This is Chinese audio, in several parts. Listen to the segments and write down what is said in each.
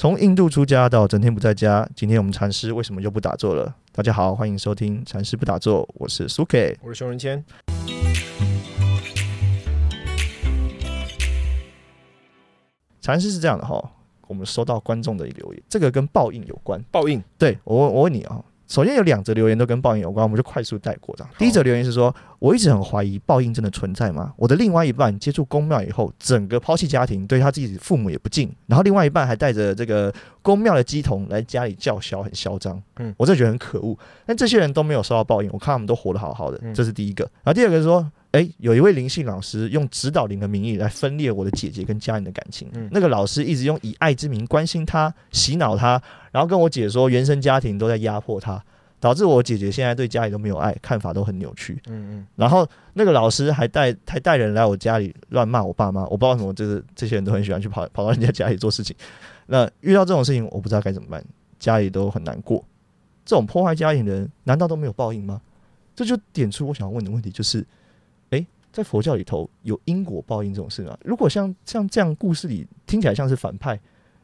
从印度出家到整天不在家，今天我们禅师为什么又不打坐了？大家好，欢迎收听禅师不打坐，我是苏 K。我是熊仁谦。禅师是这样的哈，我们收到观众的一个留言，这个跟报应有关。报应，对我问我问你啊、首先有两则留言都跟报应有关，我们就快速带过这样。第一则留言是说，我一直很怀疑报应真的存在吗？我的另外一半接触公庙以后，整个抛弃家庭，对他自己父母也不敬，然后另外一半还带着这个公庙的鸡童来家里叫嚣，很嚣张。嗯嗯，我真的觉得很可恶。但这些人都没有受到报应，我看他们都活得好好的，嗯这是第一个。然后第二个是说。诶，有一位灵性老师用指导灵的名义来分裂我的姐姐跟家人的感情。嗯那个老师一直用以爱之名关心她、洗脑她，然后跟我姐说原生家庭都在压迫她，导致我姐姐现在对家里都没有爱，看法都很扭曲。嗯嗯然后那个老师还带还带人来我家里乱骂我爸妈，我不知道为什么，就是这些人都很喜欢去跑跑到人家家里做事情。那遇到这种事情，我不知道该怎么办，家里都很难过。这种破坏家庭的人，难道都没有报应吗？这就点出我想要问的问题，就是，诶，在佛教里头有因果报应这种事吗？如果像像这样故事里听起来像是反派，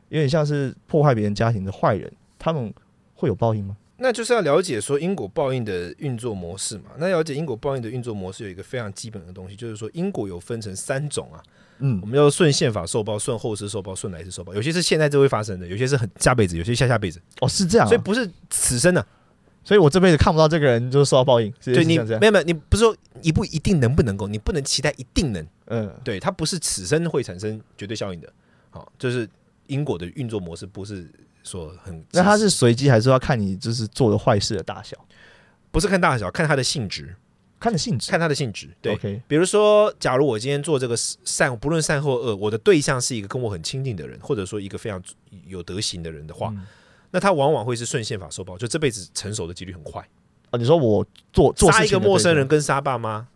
有点像是破坏别人家庭的坏人，他们会有报应吗？那就是要了解说因果报应的运作模式嘛。那了解因果报应的运作模式有一个非常基本的东西，就是说因果有分成三种啊。嗯我们要顺宪法受报、顺后世受报、顺来世受报。有些是现在就会发生的，有些是很下辈子，有些下下辈子，哦，是这样啊、所以不是此生的、所以我这辈子看不到这个人，就是受到报应。是对你没有没有，你不是说一不一定能不能够，你不能期待一定能。嗯，对，它不是此生会产生绝对效应的。好，就是因果的运作模式不是说很，那它是随机还是要看你就是做的坏事的大小，不是看大小，看它的性质，看的性质。看它的性质。对。OK，比如说，假如我今天做这个善，不论善或恶，我的对象是一个跟我很亲近的人，或者说一个非常有德行的人的话，嗯那他往往会是顺宪法受报，就这辈子成熟的几率很快。哦，你说我做做杀一个陌生人跟杀爸妈，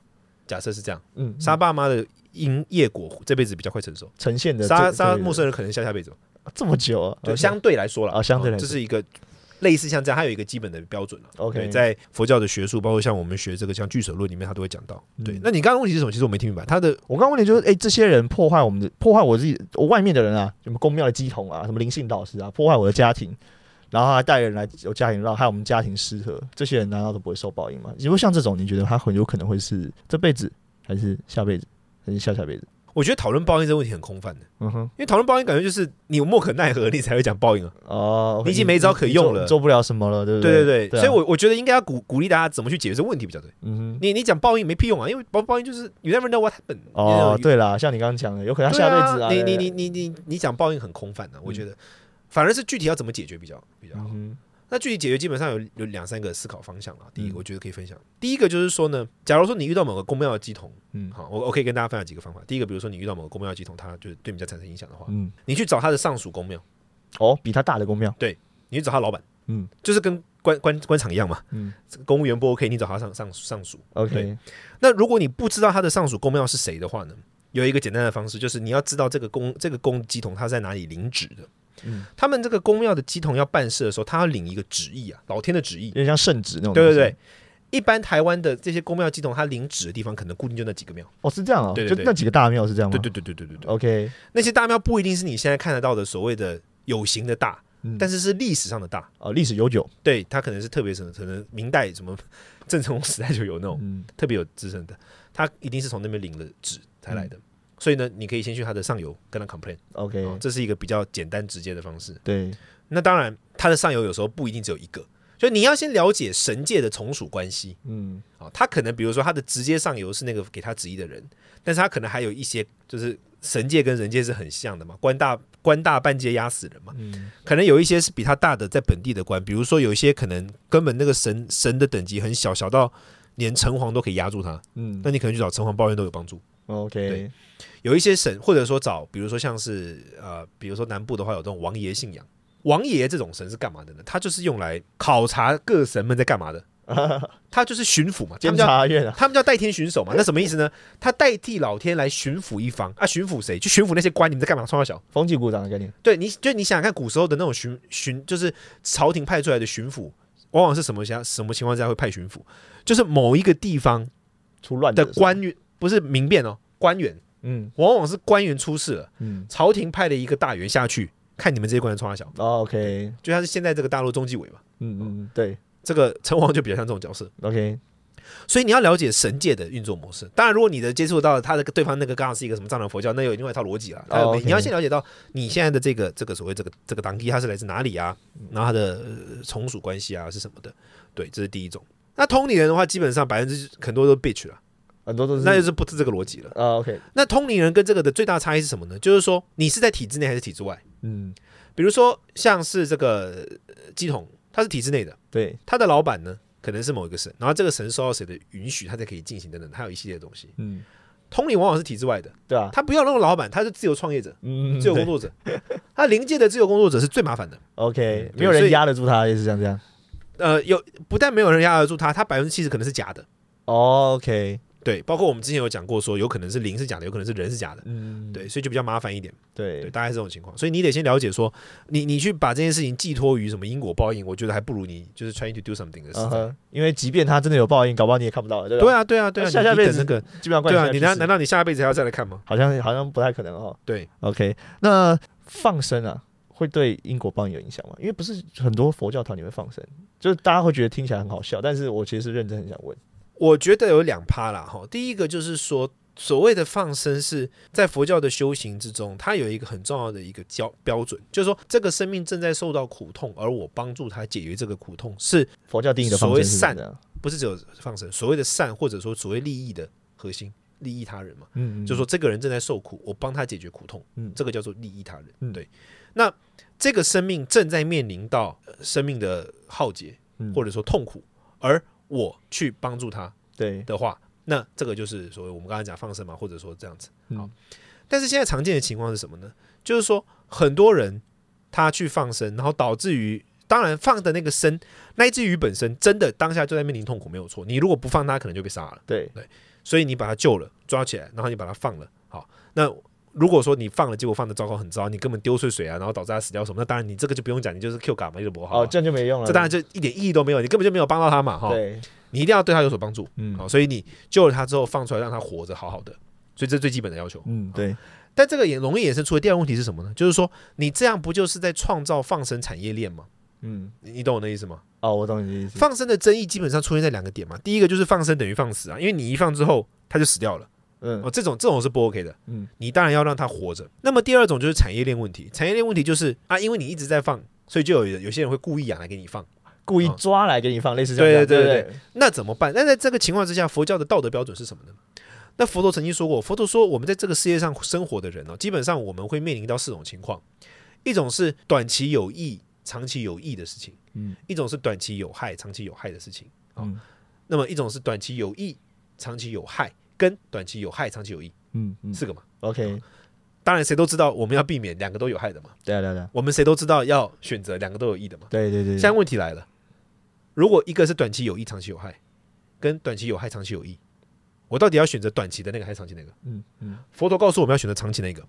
假设是这样，嗯，杀爸妈的因业果这辈子比较快成熟，呈现的杀杀陌生人可能下下辈子。这么久啊，就相对来说了啊相对来说这是一个类似像这样，它有一个基本的标准了。OK，在佛教的学术，包括像我们学这个像俱舍论里面，它都会讲到。对嗯，那你刚刚问题是什么？其实我没听明白。他的我刚刚问题就是，哎、这些人破坏我们的，破坏我自己，我外面的人啊，什么公庙的鸡童啊，什么灵性导师啊，破坏我的家庭，然后还带人来有家庭让害我们家庭失和，这些人难道都不会受报应吗？如果像这种，你觉得他很有可能会是这辈子，还是下辈子，还是下下辈子？我觉得讨论报应这个问题很空泛的，嗯哼，因为讨论报应感觉就是你有莫可奈何，你才会讲报应啊。哦，你已经没招可用了做做不了什么了，对不对对对对，啊所以我我觉得应该要鼓鼓励大家怎么去解决这个问题比较对。嗯哼。你你讲报应没屁用啊，因为报报应就是 you never know what happened。哦对啦，像你刚刚讲的，有可能他下辈子啊，你你你你你你讲报应很空泛的，我觉得反而是具体要怎么解决比较比较好。嗯那具体解决基本上有有两三个思考方向啊。第一我觉得可以分享，第一个就是说呢，假如说你遇到某个公庙的鸡童，嗯。好，我我可以跟大家分享几个方法。第一个，比如说你遇到某个公庙的鸡童，它就是对你家产生影响的话，嗯，你去找他的上属公庙，哦，比他大的公庙，对你去找他老板，嗯。就是跟官官官场一样嘛，嗯。公务员不 OK，你找他上上上属。，OK，那如果你不知道他的上属公庙是谁的话呢，有一个简单的方式，就是你要知道这个公这个公鸡童他在哪里领旨的。嗯他们这个公庙的鸡童要办事的时候，他要领一个旨意啊，老天的旨意有。点像圣旨那种，对对对，，一般台湾的这些公庙鸡童，他领旨的地方可能固定就那几个庙。哦，是这样哦，对对对就那几个大庙是这样吗？对对对对对对对，，OK，那些大庙不一定是你现在看得到的所谓的有形的大，嗯但是是历史上的大。哦，历史悠久，对，他可能是特别什么，可能明代什么郑成功时代就有那种嗯特别有资深的，他一定是从那边领了旨才来的。所以呢，你可以先去他的上游跟他 complain，、，OK，哦，这是一个比较简单直接的方式。对，那当然，他的上游有时候不一定只有一个，所以你要先了解神界的从属关系。嗯。啊、哦。他可能比如说他的直接上游是那个给他旨意的人，但是他可能还有一些就是神界跟人界是很像的嘛，官大官大半界压死人嘛，嗯。可能有一些是比他大的在本地的官，比如说有一些可能根本那个神神的等级很小，小到连城隍都可以压住他，嗯。那你可能去找城隍抱怨都有帮助。，OK，有一些神，或者说找，比如说像是呃，比如说南部的话有这种王爷信仰，王爷这种神是干嘛的呢？他就是用来考察各神们在干嘛的，他就是巡抚嘛，他监们叫察院啊，他们叫代天巡守嘛，那什么意思呢？他代替老天来巡抚一方啊，巡抚谁？就巡抚那些官，你们在干嘛？创造小？风纪股长的概念，对你，就你想想看，古时候的那种巡巡，就是朝廷派出来的巡抚，往往是什么下什么情况下会派巡抚？就是某一个地方出乱的官员，不是民变哦，官员，嗯。往往是官员出事了，嗯。朝廷派了一个大员下去看你们这些官员冲他小，哦，OK，就像是现在这个大陆中纪委嘛，嗯嗯，对。这个城隍就比较像这种角色。，OK，所以你要了解神界的运作模式。当然，如果你的接触到他的对方那个刚好是一个什么藏传佛教，那有另外一套逻辑了。你要先了解到你现在的这个这个所谓这个这个党地他是来自哪里啊，然后它的呃从属关系啊是什么的。对，这是第一种。那通灵人的话，基本上百分之很多都 bitch 了，很多都是那就是不是这个逻辑了。啊，OK，那通灵人跟这个的最大差异是什么呢？就是说你是在体制内还是体制外？嗯，比如说像是这个呃鸡桶，他是体制内的，对，他的老板呢可能是某一个神，然后这个神受到谁的允许，他才可以进行等等，他有一系列的东西。嗯，通灵往往是体制外的，对啊，他不要那种老板，他是自由创业者、嗯，自由工作者。他临界的自由工作者是最麻烦的。，OK，嗯没有人压得住他，也是这样这样呃，有不但没有人压得住他，他百分之七十可能是假的。哦，OK，对，包括我们之前有讲过说，有可能是灵是假的，有可能是人是假的。嗯，对，所以就比较麻烦一点。对，对，大概是这种情况。所以你得先了解说，你你去把这件事情寄托于什么因果报应，我觉得还不如你就是 trying to do something 的事情。嗯，因为即便他真的有报应，搞不好你也看不到，对吧？对啊，对啊，对啊，下下辈子基本上关对啊，你难难道你下辈子还要再来看吗？好像好像不太可能哦。对，OK，那放生啊，会对因果报应有影响吗？因为不是很多佛教团里面放生，就是大家会觉得听起来很好笑，但是我其实是认真很想问。我觉得有两趴啦，哈。第一个就是说，所谓的放生是在佛教的修行之中，它有一个很重要的一个标标准，就是说这个生命正在受到苦痛，而我帮助他解决这个苦痛，是佛教定义的放所谓善，不是只有放生？所谓的善，或者说所谓利益的核心，利益他人嘛。嗯，嗯就说这个人正在受苦，我帮他解决苦痛，嗯这个叫做利益他人。嗯对，那这个生命正在面临到呃生命的浩劫嗯或者说痛苦，而我去帮助他对，的话，那这个就是所谓我们刚才讲放生嘛，或者说这样子。好嗯但是现在常见的情况是什么呢？就是说很多人他去放生，然后导致于。当然，放的那个生，那一只鱼本身真的当下就在面临痛苦，没有错。你如果不放它，可能就被杀了。对，所以你把它救了，抓起来，然后你把它放了。好，那如果说你放了，结果放的糟糕很糟，你根本丢碎水啊，然后导致他死掉什么，那当然你这个就不用讲，你就是 Q 嘎嘛，就不好、哦，这样就没用了。这当然就一点意义都没有，你根本就没有帮到他嘛，哈。对，你一定要对他有所帮助，嗯好，所以你救了他之后放出来，让他活着好好的，所以这是最基本的要求。嗯，对，但这个也容易衍生出的第二个问题是什么呢？就是说你这样不就是在创造放生产业链吗？嗯，你你懂我的意思吗？哦，我懂你的意思。放生的争议基本上出现在两个点嘛，第一个就是放生等于放死啊，因为你一放之后他就死掉了。嗯。哦，这种这种是不 OK 的。嗯。你当然要让它活着。那么第二种就是产业链问题，产业链问题就是啊，因为你一直在放，所以就有有些人会故意养来给你放，故意哦。抓来给你放，类似这样对对对对不那怎么办？那在这个情况之下，佛教的道德标准是什么呢？那佛陀曾经说过，佛陀说我们在这个世界上生活的人哦，基本上我们会面临到四种情况，一种是短期有益、长期有益的事情，嗯。一种是短期有害、长期有害的事情，哦。嗯。那么一种是短期有益、长期有害，跟短期有害、长期有益嗯嗯四个嘛。，OK，当然，谁都知道我们要避免两个都有害的嘛。对啊对啊对啊，我们谁都知道要选择两个都有益的嘛。对对对，现在问题来了，如果一个是短期有益、长期有害，跟短期有害、长期有益，我到底要选择短期的那个还是长期那个？嗯嗯，佛陀告诉我们要选择长期那个，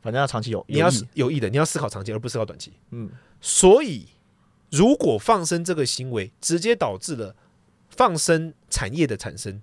反正要长期有，你要有益有益的，你要思考长期而不思考短期。嗯所以，如果放生这个行为直接导致了放生产业的产生，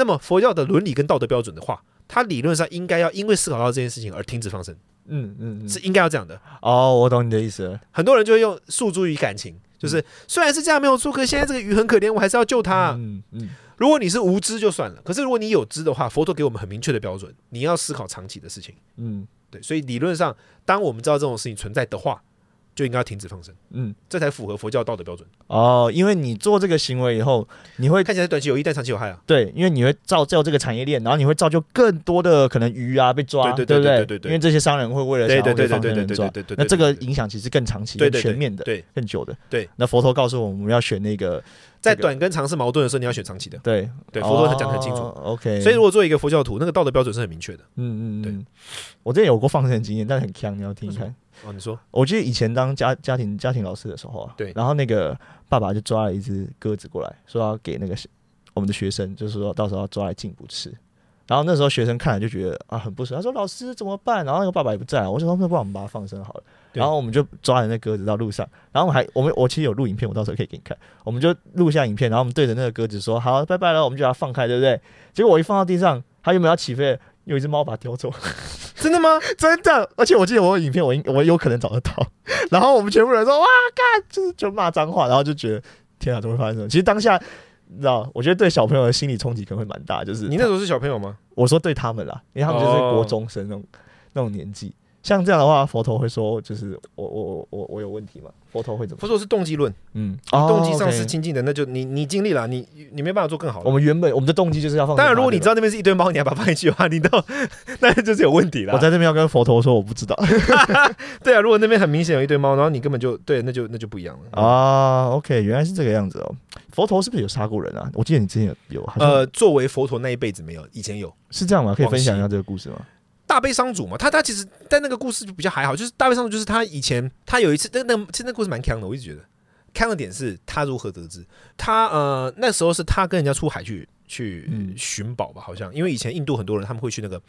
那么佛教的伦理跟道德标准的话，它理论上应该要因为思考到这件事情而停止放生，嗯嗯嗯，是应该要这样的。哦，我懂你的意思了，很多人就会用诉诸于感情，就是虽然是这样没有错，可现在这个鱼很可怜，我还是要救它。嗯嗯如果你是无知就算了，可是如果你有知的话，佛陀给我们很明确的标准，你要思考长期的事情。嗯对，所以理论上，当我们知道这种事情存在的话，就应该要停止放生，嗯，这才符合佛教道德标准。哦，因为你做这个行为以后，你会看起来短期有益，但长期有害啊。对，因为你会造就这个产业链，然后你会造就更多的可能鱼啊被抓，对对对对对对因为这些商人会为了想要对对对给放对对对对生抓对对对，那这个影响其实更长期、对对更全面的、对，更久的。对，那佛陀告诉我们，我们要选那个在短跟长是矛盾的时候，你要选长期的。对对，佛陀他讲的很清楚。哦 OK，所以如果做一个佛教徒，那个道德标准是很明确的。嗯嗯嗯，我之前有过放生的经验，但是很强，你要听听看。哦，你说我记得以前当家家庭家庭老师的时候啊，对然后那个爸爸就抓了一只鸽子过来，说要给那个我们的学生，就是说到时候要抓来进补吃。然后那时候学生看了就觉得啊很不舍，他说老师怎么办？然后那个爸爸也不在，我就说那不然我们把它放生好了。对然后我们就抓了那鸽子到路上，然后我们还我们我其实有录影片，我到时候可以给你看。我们就录下影片，然后我们对着那个鸽子说好拜拜了，我们就把它放开，对不对？结果我一放到地上，它原本要起飞了，有一只猫把它叼走。真的吗？真的，而且我记得我有影片，我应我有可能找得到。然后我们全部人说哇，干，就是就骂脏话，然后就觉得天啊，怎么会发生这种？其实当下，你知道，我觉得对小朋友的心理冲击可能会蛮大。就是你那时候是小朋友吗？我说对他们啦，因为他们就是国中生那种、那种年纪。像这样的话，佛陀会说，就是我我我我我有问题吗？佛陀会怎么？佛陀是动机论，嗯，动机上哦是亲近的，那就你你尽力了，你你没办法做更好的。我们原本我们的动机就是要放。当然，如果你知道那边是一堆猫，你还把它放进去的话，你到 那就是有问题了。我在这边要跟佛陀说我不知道 对啊，如果那边很明显有一堆猫，然后你根本就对，那就那就不一样了。啊。OK，原来是这个样子哦。佛陀是不是有杀过人啊？我记得你之前有有，呃，作为佛陀那一辈子没有，以前有是这样吗？可以分享一下这个故事吗？大悲伤主嘛，他他其实但那个故事就比较还好，就是大悲伤主就是他以前他有一次那那其实那故事蛮强的，我一直觉得。强的点是他如何得知。他呃那时候是他跟人家出海去去嗯。寻宝吧，好像。因为以前印度很多人他们会去那个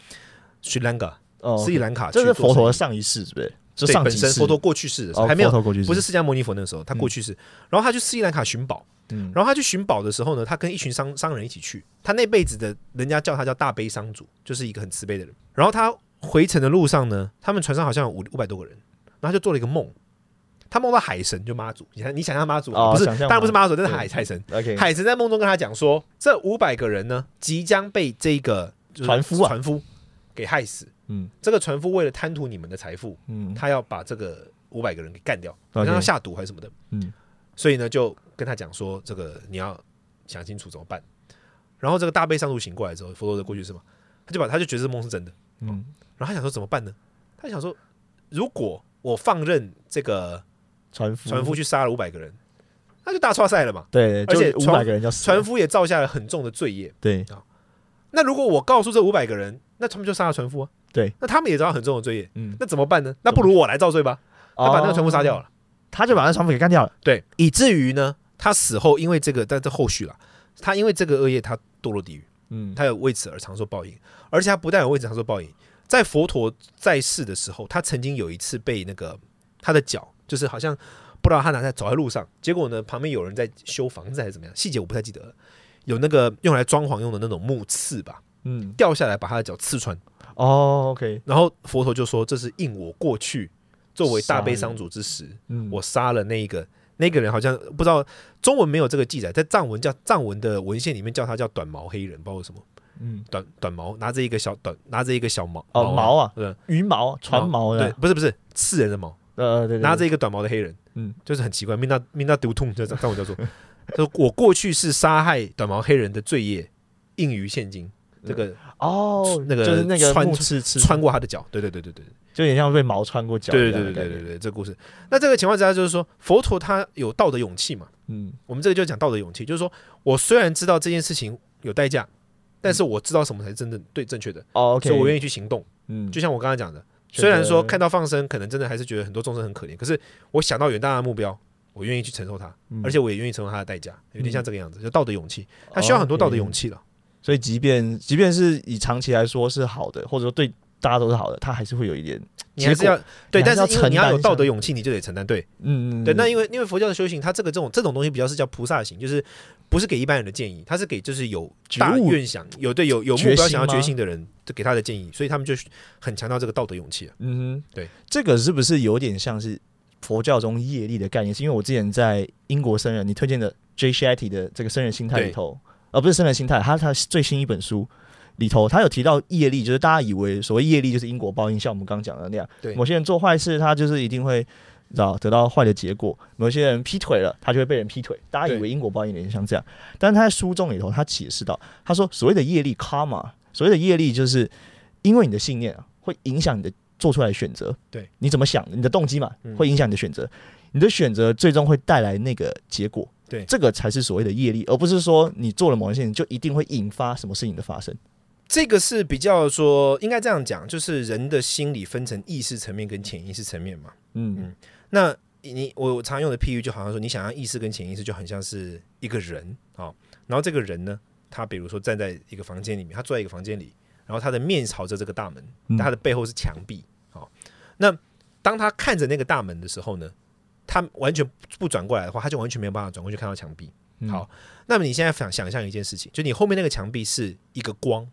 斯里兰卡哦斯里兰卡去这是佛陀的上一世，是不是？就对本身佛陀过去世的时候哦还没有不是释迦牟尼佛那个时候他过去世，然后他去斯里兰卡寻宝。嗯然后他去寻宝的时候呢，他跟一群商商人一起去。他那辈子的人家叫他叫大悲商主，就是一个很慈悲的人。然后他回程的路上呢，他们船上好像有五五百多个人，然后他就做了一个梦，他梦到海神就妈祖，你看你想象妈祖、不是，哦想象当然不是妈祖，这是海海神。海神在梦中跟他讲说，这五百个人呢，即将被这个船夫啊船夫给害死。嗯这个船夫为了贪图你们的财富，嗯他要把这个五百个人给干掉，好像要下毒还是什么的。嗯所以呢，就跟他讲说，这个你要想清楚怎么办。然后这个大悲上路醒过来之后，佛陀的过去是吗？他就把他就觉得这梦是真的，嗯然后他想说怎么办呢？他想说，如果我放任这个船夫船夫去杀了五百个人，那就大错赛了嘛。对，而且五百个人要死船夫也造下了很重的罪业。对那如果我告诉这五百个人，那他们就杀了船夫啊。对，那他们也遭到很重的罪业，嗯，那怎么办呢？那不如我来造罪吧。他把那个船夫杀掉了，了。他就把那船夫给干掉了。对，以至于呢，他死后因为这个，但这后续了，他因为这个恶业，他堕落地狱，嗯他有为此而长受报应，而且他不但有为此长受报应，在佛陀在世的时候，他曾经有一次被那个他的脚，就是好像不知道他哪在走在路上，结果呢，旁边有人在修房子还是怎么样，细节我不太记得了，有那个用来装潢用的那种木刺吧，嗯掉下来把他的脚刺穿，哦，OK，然后佛陀就说这是应我过去作为大悲商主之时，嗯。我杀了那一个那个人，好像不知道中文没有这个记载，在藏文叫藏文的文献里面叫他叫短毛黑人，不知道为什么。嗯。短短毛拿着一个小短拿着一个小毛哦毛啊。对鱼毛船毛对，，不是不是刺人的毛，呃对，对拿着一个短毛的黑人，嗯。就是很奇怪，命到命到丢痛，这藏文叫做，他说我过去是杀害短毛黑人的罪业，应于现今。这个哦那个就是那个穿刺刺穿过他的脚，对对对对对。对就有点像被毛穿过脚对对对对对对，这个故事。那这个情况之下，就是说佛陀他有道德勇气嘛，嗯。我们这个就讲道德勇气，就是说我虽然知道这件事情有代价，但是我知道什么才是真正对正确的，哦，OK，所以我愿意去行动。嗯。就像我刚才讲的，虽然说看到放生，可能真的还是觉得很多众生很可怜，可是我想到远大的目标，我愿意去承受它，嗯。而且我也愿意承受它的代价，有点像这个样子，就道德勇气，它需要很多道德勇气了。所以即便即便是以长期来说是好的，或者说对大家都是好的，他还是会有一点你还是要对，但是因为你要有承担道德勇气，你就得承担。对嗯嗯对，那因为因为佛教的修行，它这个这种这种东西比较是叫菩萨行，就是不是给一般人的建议，它是给就是有大愿想、有对有有目标想要觉吗心的人，就给他的建议，所以他们就很强调这个道德勇气啊。嗯哼，对，这个是不是有点像是佛教中业力的概念？是因为我之前在英国僧人你推荐的 J. Shetty 的这个僧人心态里头，而不是生人心态，他他最新一本书里头，他有提到业力，就是大家以为所谓业力就是因果报应，像我们刚刚讲的那样，对某些人做坏事，他就是一定会。知道得到坏的结果，某些人劈腿了，他就会被人劈腿。大家以为因果报应有点像这样，但是他在书中里头，他解释到，他说所谓的业力 karma，所谓的业力就是因为你的信念啊，会影响你的做出来的选择。对，你怎么想，你的动机嘛嗯，会影响你的选择。你的选择最终会带来那个结果。对这个才是所谓的业力，而不是说你做了某件事情就一定会引发什么事情的发生。这个是比较说，应该这样讲，就是人的心理分成意识层面跟潜意识层面嘛。嗯嗯那你我常用的譬喻就好像说，你想要意识跟潜意识就很像是一个人啊、哦然后这个人呢，他比如说站在一个房间里面，他坐在一个房间里，然后他的面朝着这个大门，他的背后是墙壁。好、那当他看着那个大门的时候呢，他完全不转过来的话，他就完全没有办法转过去看到墙壁。嗯好，那么你现在想想象一件事情，就你后面那个墙壁是一个光，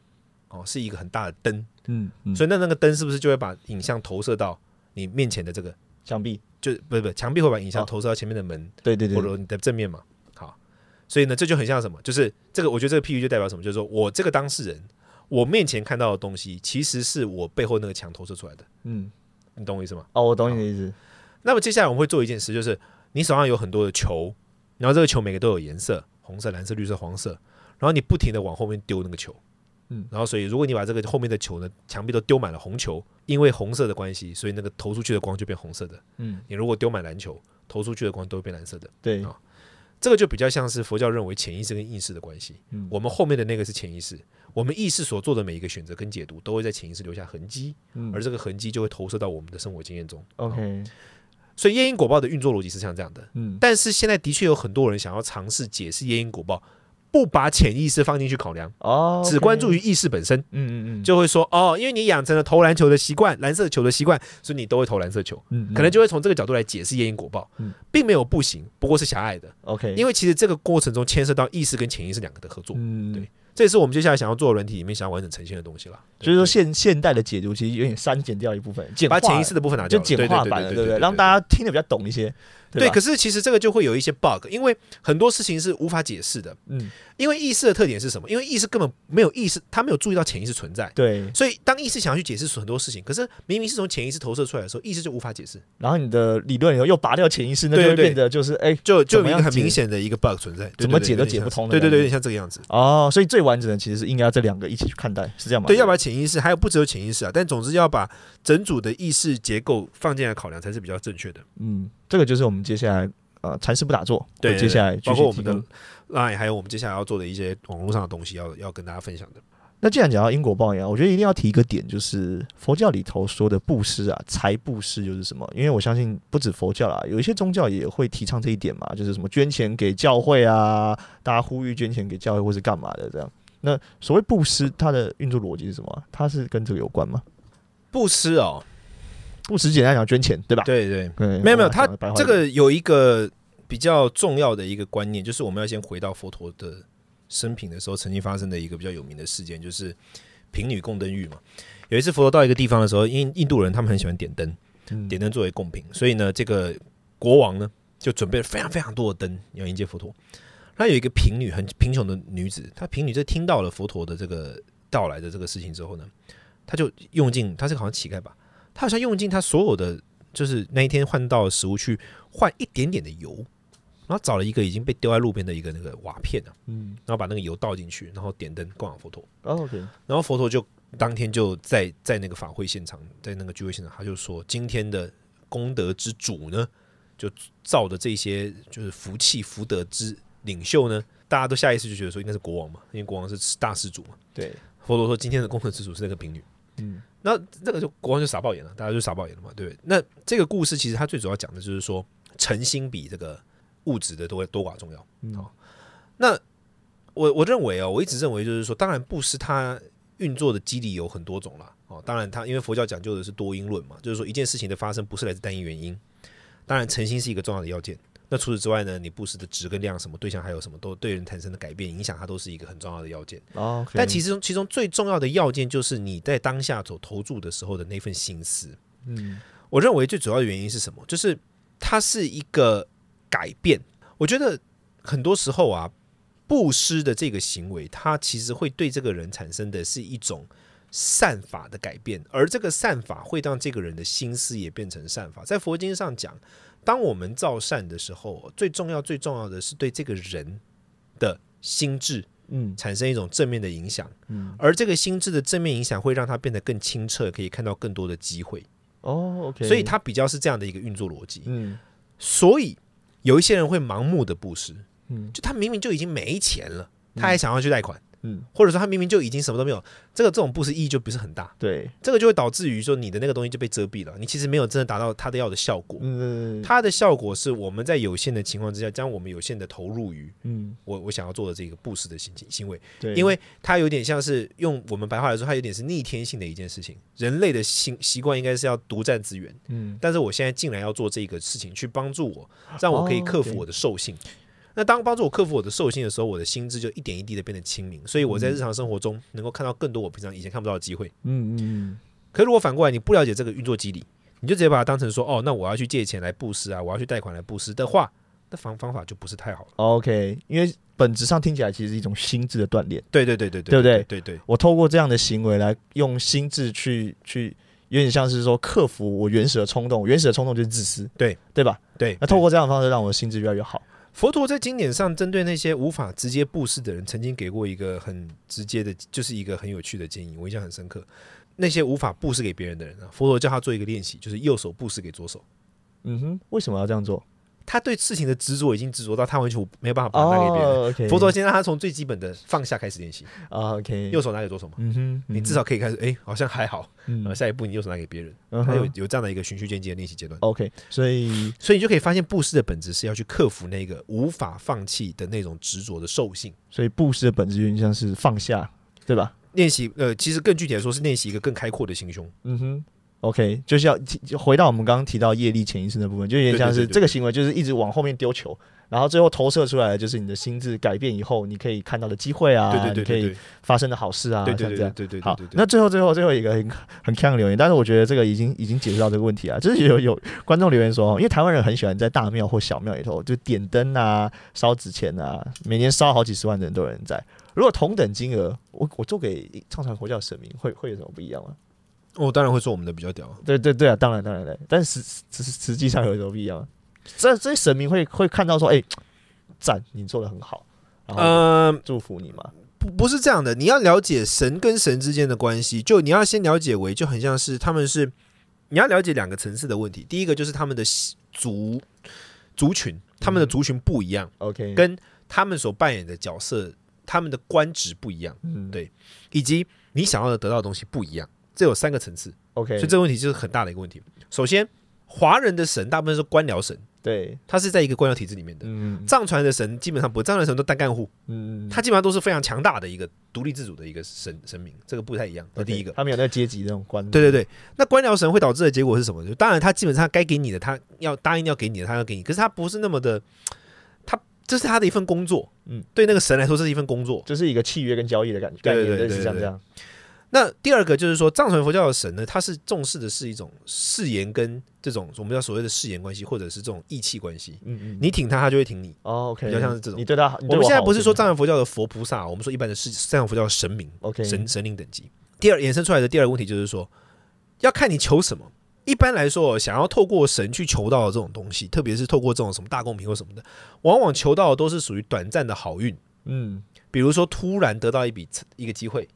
哦，是一个很大的灯，嗯嗯，所以那那个灯是不是就会把影像投射到你面前的这个，墙壁，就不是不是墙壁会把影像哦投射到前面的门对对对或，者你的正面嘛？好，所以呢，这就很像什么？就是这个，我觉得这个譬喻就代表什么？就是说我这个当事人，我面前看到的东西，其实是我背后那个墙投射出来的，嗯，你懂我意思吗？哦，我懂你的意思，那么接下来我们会做一件事，就是你手上有很多的球，然后这个球每个都有颜色，红色、蓝色、绿色、黄色，然后你不停的往后面丢那个球，嗯。然后所以如果你把这个后面的球呢，墙壁都丢满了红球，因为红色的关系，所以那个投出去的光就变红色的。嗯，你如果丢满篮球，投出去的光都会变蓝色的。对。啊，这个就比较像是佛教认为潜意识跟意识的关系。嗯。我们后面的那个是潜意识，我们意识所做的每一个选择跟解读，都会在潜意识留下痕迹，嗯。而这个痕迹就会投射到我们的生活经验中。，OK，所以夜因果报的运作逻辑是像这样的。嗯，但是现在的确有很多人想要尝试解释夜因果报，不把潜意识放进去考量，哦，只关注于，意识本身，嗯嗯嗯，就会说哦，因为你养成了投篮球的习惯，蓝色球的习惯，所以你都会投蓝色球。嗯，可能就会从这个角度来解释夜因果报。嗯，并没有不行，不过是狭隘的，OK，因为其实这个过程中牵涉到意识跟潜意识两个的合作，嗯，对这也是我们接下来想要做的软体里面想要完整呈现的东西了。所以说现现代的解读其实有点删减掉一部分，简化把潜意识的部分拿掉了，就简化版了，对不对？让大家听得比较懂一些，对，吧可是其实这个就会有一些 bug，因为很多事情是无法解释的。嗯，因为意识的特点是什么？因为意识根本没有意识，他没有注意到潜意识存在，对，所以当意识想要去解释很多事情，可是明明是从潜意识投射出来的时候，意识就无法解释，然后你的理论以后又拔掉潜意识，那就会变得就是哎就就一个很明显的一个 bug 存在，对怎么解都解不通的对对对，有点像这个样子。哦，所以最完整的其实是应该要这两个一起去看待，是这样吗？对，要把潜意识，还有不只有潜意识啊，但总之要把整组的意识结构放进来考量，才是比较正确的。嗯，这个就是我们接下来呃禅师不打坐，对会接下来继续包括我们的提供 Line，还有我们接下来要做的一些网络上的东西要，要跟大家分享的。那既然讲到因果报应啊，我觉得一定要提一个点，就是佛教里头说的布施啊，财布施就是什么？因为我相信不止佛教啦，有一些宗教也会提倡这一点嘛，就是什么捐钱给教会啊，大家呼吁捐钱给教会或是干嘛的这样。那所谓布施，它的运作逻辑是什么啊？它是跟这个有关吗？布施哦，布施简单讲捐钱，对吧？对对，对，没有没有，他这个有一个比较重要的一个观念，就是我们要先回到佛陀的生平的时候，曾经发生的一个比较有名的事件，就是贫女供灯浴嘛。有一次佛陀到一个地方的时候，因印度人他们很喜欢点灯，嗯点灯作为贡品，所以呢，这个国王呢就准备了非常非常多的灯要迎接佛陀。那有一个贫女，很贫穷的女子，她贫女在听到了佛陀的这个到来的这个事情之后呢，她就用尽，她是好像乞丐吧，她好像用尽他所有的，就是那一天换到的食物去换一点点的油，然后找了一个已经被丢在路边的一个那个瓦片啊，嗯然后把那个油倒进去，然后点灯供养佛陀。哦，OK，然后佛陀就当天就在在那个法会现场，在那个聚会现场，他就说今天的功德之主呢，就造的这些就是福气福德之领袖呢，大家都下意识就觉得说应该是国王嘛，因为国王是大施主嘛。对，佛陀说今天的功德之主是那个贫女，嗯那这个就国王就傻爆眼了，大家就傻爆眼了嘛，对不对？那这个故事其实它最主要讲的就是说诚心比这个物质的多多寡重要。嗯好那我我认为哦，我一直认为就是说，当然布施它运作的机理有很多种啦。哦，当然它因为佛教讲究的是多因论嘛，就是说一件事情的发生不是来自单一原因。当然诚心是一个重要的要件。那除此之外呢，你布施的值跟量，什么对象还有什么都对人产生的改变影响，它都是一个很重要的要件。哦，但其实实其中最重要的要件就是你在当下所投注的时候的那份心思。嗯我认为最主要的原因是什么？就是它是一个改变。我觉得很多时候啊，布施的这个行为，它其实会对这个人产生的是一种善法的改变，而这个善法会让这个人的心思也变成善法。在佛经上讲，当我们造善的时候，最重要、最重要的是对这个人的心智嗯。产生一种正面的影响，嗯，而这个心智的正面影响会让他变得更清澈，可以看到更多的机会。哦，OK，所以它比较是这样的一个运作逻辑。嗯。所以有一些人会盲目的布施，嗯。就他明明就已经没钱了，他还想要去贷款，嗯，或者说他明明就已经什么都没有，这个这种布施意义就不是很大，对，这个就会导致于说你的那个东西就被遮蔽了，你其实没有真的达到他的要的效果。嗯它的效果是我们在有限的情况之下，将我们有限的投入于嗯。我我想要做的这个布施的行行为，对，因为它有点像是用我们白话来说，它有点是逆天性的一件事情。人类的习习惯应该是要独占资源，嗯。但是我现在竟然要做这个事情，去帮助我，让我可以克服我的兽性。那当帮助我克服我的兽性的时候，我的心智就一点一滴的变得清明，所以我在日常生活中能够看到更多我平常以前看不到的机会。嗯嗯嗯，可如果反过来你不了解这个运作机理，你就直接把它当成说哦，那我要去借钱来布施啊，我要去贷款来布施的话，那方方法就不是太好了。OK，因为本质上听起来其实是一种心智的锻炼。对对对对对不对对对我透过这样的行为来用心智去去，有点像是说克服我原始的冲动，原始的冲动就是自私，对对吧？对。那透过这样的方式，让我的心智越来越好。佛陀在经典上针对那些无法直接布施的人，曾经给过一个很直接的，就是一个很有趣的建议，我印象很深刻。那些无法布施给别人的人啊，佛陀叫他做一个练习，就是右手布施给左手。嗯哼，为什么要这样做？他对事情的执着已经执着到他完全没有办法把它拿给别人。佛陀先让他从最基本的放下开始练习，啊，OK，右手拿给左手嘛，嗯哼，你至少可以开始，哎，好像还好。嗯呃，下一步你右手拿给别人，嗯他有有这样的一个循序渐进的练习阶段。OK，所以所以你就可以发现，布施的本质是要去克服那个无法放弃的那种执着的兽性。所以布施的本质有点像是放下，对吧？练习，呃，其实更具体来说是练习一个更开阔的心胸。嗯哼，OK，就是要就回到我们刚刚提到业力潜意识的部分，就有点像是这个行为就是一直往后面丢球，然后最后投射出来的就是你的心智改变以后，你可以看到的机会啊，对对对你可以发生的好事啊，对对像这样。对对对对好。那最后最后最后一个很很强的留言，但是我觉得这个已经已经解释到这个问题啊，就是有有观众留言说，因为台湾人很喜欢在大庙或小庙里头就点灯啊、烧纸钱啊，每年烧好几十万的人都有人在。如果同等金额，我我做给唱传佛教神明，会会有什么不一样吗？我当然会说我们的比较屌。对对对啊，当然当然对，但实实实际上有什么不一样吗？这这些神明会会看到说，哎、赞，你做的很好，然后呃，祝福你嘛。不不是这样的，你要了解神跟神之间的关系，就你要先了解为，就很像是他们是，你要了解两个层次的问题。第一个就是他们的族族群，他们的族群不一样，OK，跟他们所扮演的角色，他们的官职不一样，嗯对以及你想要的得到的东西不一样。这有三个层次，OK，所以这个问题就是很大的一个问题。首先，华人的神大部分是官僚神，对，他是在一个官僚体制里面的。嗯。藏传的神基本上不，藏传神都单干户，嗯，他基本上都是非常强大的一个独立自主的一个神神明，这个不太一样。这第一个，他们有那个阶级那种官，对对对，那官僚神会导致的结果是什么？就当然他基本上该给你的，他要答应要给你的，他要给你，可是他不是那么的，他这是他的一份工作，嗯。嗯，对那个神来说这是一份工作。就是一个契约跟交易的感觉，概对念对对对类似像这样。那第二个就是说，藏传佛教的神呢，他是重视的是一种誓言跟这种我们叫所谓的誓言关系，或者是这种义气关系。嗯嗯，你挺他，他就会挺你。哦 OK，比较像是这种你对他，你我们现在不是说藏传佛教的佛菩萨，我们说一般的是藏传佛教的神明。OK 神神灵等级。第二衍生出来的第二个问题就是说，要看你求什么。一般来说，想要透过神去求到的这种东西，特别是透过这种什么大公平或什么的，往往求到的都是属于短暂的好运，嗯比如说突然得到一笔一个机会，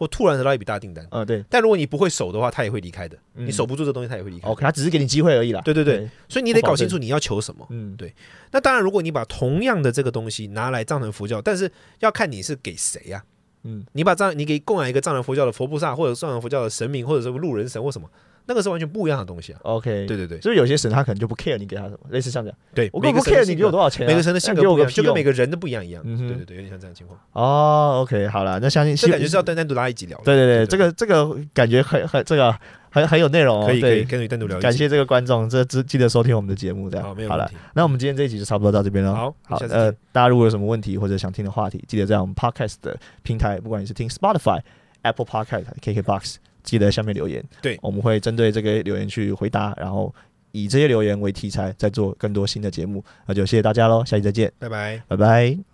或突然得到一笔大订单。嗯对但如果你不会守的话，他也会离开的。嗯你守不住这东西，他也会离开。，OK，他只是给你机会而已啦。对对对，所以你得搞清楚你要求什么。嗯对那当然，如果你把同样的这个东西拿来藏传佛教，但是要看你是给谁呀、嗯你把藏你给供养一个藏传佛教的佛菩萨，或者藏传佛教的神明，或者是路人神或什么，那个是完全不一样的东西啊。OK，对对对，就是有些神他可能就不 care 你给他什么，类似像这样，对，我根本不 care 你给我多少钱啊，每个神的性格不一样，就跟每个个人的不一样一样。嗯对对对，有点像这样情况。哦，OK，好了，那相信这感觉是要单单独拉一集聊。对对对，这个这个感觉很很这个很很有内容哦，可以可以跟你单独聊。感谢这个观众，这记记得收听我们的节目，这样好了好没有问题。那我们今天这一集就差不多到这边了。好好，呃大家如果有什么问题或者想听的话题，记得在我们 Podcast 的平台，不管你是听 Spotify、Apple Podcast、KKBox，记得下面留言。对我们会针对这个留言去回答，然后以这些留言为题材，再做更多新的节目。那就谢谢大家喽，下期再见，拜拜。拜拜。